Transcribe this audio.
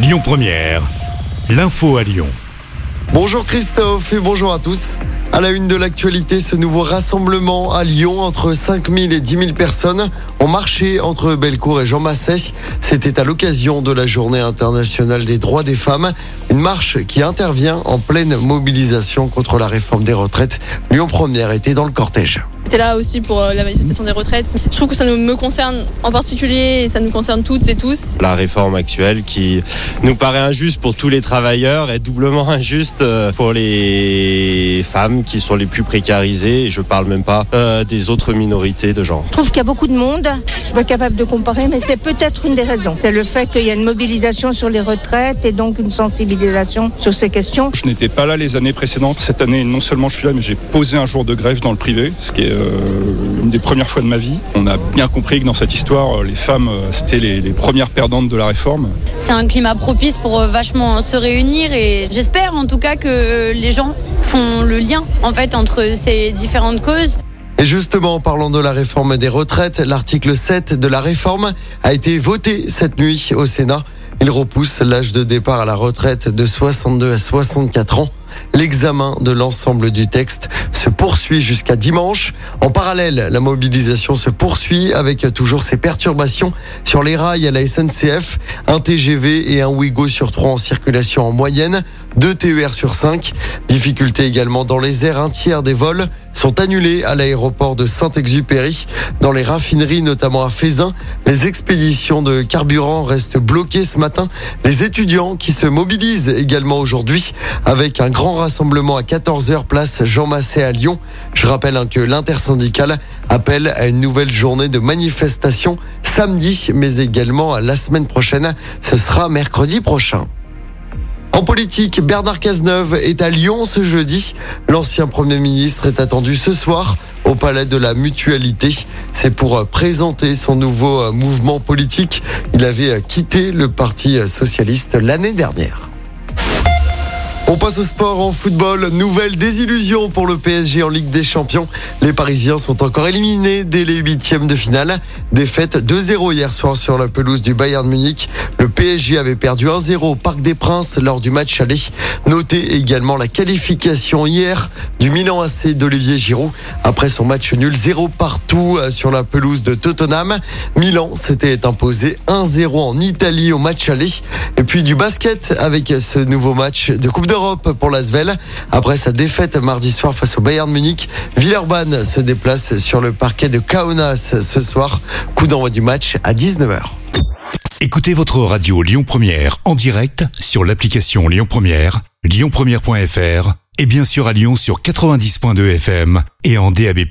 Lyon Première, l'info à Lyon. Bonjour Christophe et bonjour à tous. À la une de l'actualité, ce nouveau rassemblement à Lyon entre 5000 et 10 000 personnes ont marché entre Bellecour et Jean Massé. C'était à l'occasion de la journée internationale des droits des femmes. Une marche qui intervient en pleine mobilisation contre la réforme des retraites. Lyon Première était dans le cortège. J'étais là aussi pour euh, la manifestation des retraites. Je trouve que ça nous- me concerne en particulier et ça nous concerne toutes et tous. La réforme actuelle qui nous paraît injuste pour tous les travailleurs est doublement injuste euh, pour les femmes qui sont les plus précarisées. Et je parle même pas euh, des autres minorités de genre. Je trouve qu'il y a beaucoup de monde. Je suis pas capable de comparer, mais c'est peut-être une des raisons. C'est le fait qu'il y a une mobilisation sur les retraites et donc une sensibilisation sur ces questions. Je n'étais pas là les années précédentes. Cette année, non seulement je suis là, mais j'ai posé un jour de grève dans le privé, ce qui est une des premières fois de ma vie. On a bien compris que dans cette histoire, euh, les femmes, euh, c'était les, les premières perdantes de la réforme. C'est un climat propice pour euh, vachement se réunir et j'espère en tout cas que les gens font le lien en fait entre ces différentes causes. Et justement, en parlant de la réforme des retraites, l'article 7 de la réforme a été voté cette nuit au Sénat. Il repousse l'âge de départ à la retraite de 62 à 64 ans. L'examen de l'ensemble du texte se poursuit jusqu'à dimanche. En parallèle, la mobilisation se poursuit avec toujours ces perturbations sur les rails à la SNCF. Un TGV et un Ouigo sur trois en circulation en moyenne. Deux TER sur 5. Difficulté également dans les airs. Un tiers des vols sont annulés à l'aéroport de Saint-Exupéry. Dans les raffineries, notamment à Fézin, les expéditions de carburant restent bloquées ce matin. Les étudiants qui se mobilisent également aujourd'hui avec un grand rassemblement à 14h place Jean Massé à Lyon. Je rappelle hein, que l'intersyndicale appelle à une nouvelle journée de manifestation samedi, mais également la semaine prochaine. Ce sera mercredi prochain. En politique, Bernard Cazeneuve est à Lyon ce jeudi. L'ancien Premier ministre est attendu ce soir au Palais de la Mutualité. C'est pour euh, présenter son nouveau euh, mouvement politique. Il avait euh, quitté le Parti socialiste l'année dernière. On passe au sport en football. Nouvelle désillusion pour le PSG en Ligue des Champions. Les Parisiens sont encore éliminés dès les huitièmes de finale. Défaite 2-0 hier soir sur la pelouse du Bayern Munich. Le PSG avait perdu 1-0 au Parc des Princes lors du match aller. Notez également la qualification hier du Milan AC d'Olivier Giroud. Après son match nul 0 partout euh, sur la pelouse de Tottenham. Milan s'était imposé 1-0 en Italie au match aller. Et puis du basket avec ce nouveau match de Coupe d'Europe pour l'Asvel. Après sa défaite mardi soir face au Bayern Munich, Villeurbanne se déplace sur le parquet de Kaunas ce soir. Coup d'envoi du match à 19h. Écoutez votre radio Lyon Première en direct sur l'application Lyon Première, lyonpremière.fr et bien sûr à Lyon sur 90.2 FM et en DAB+.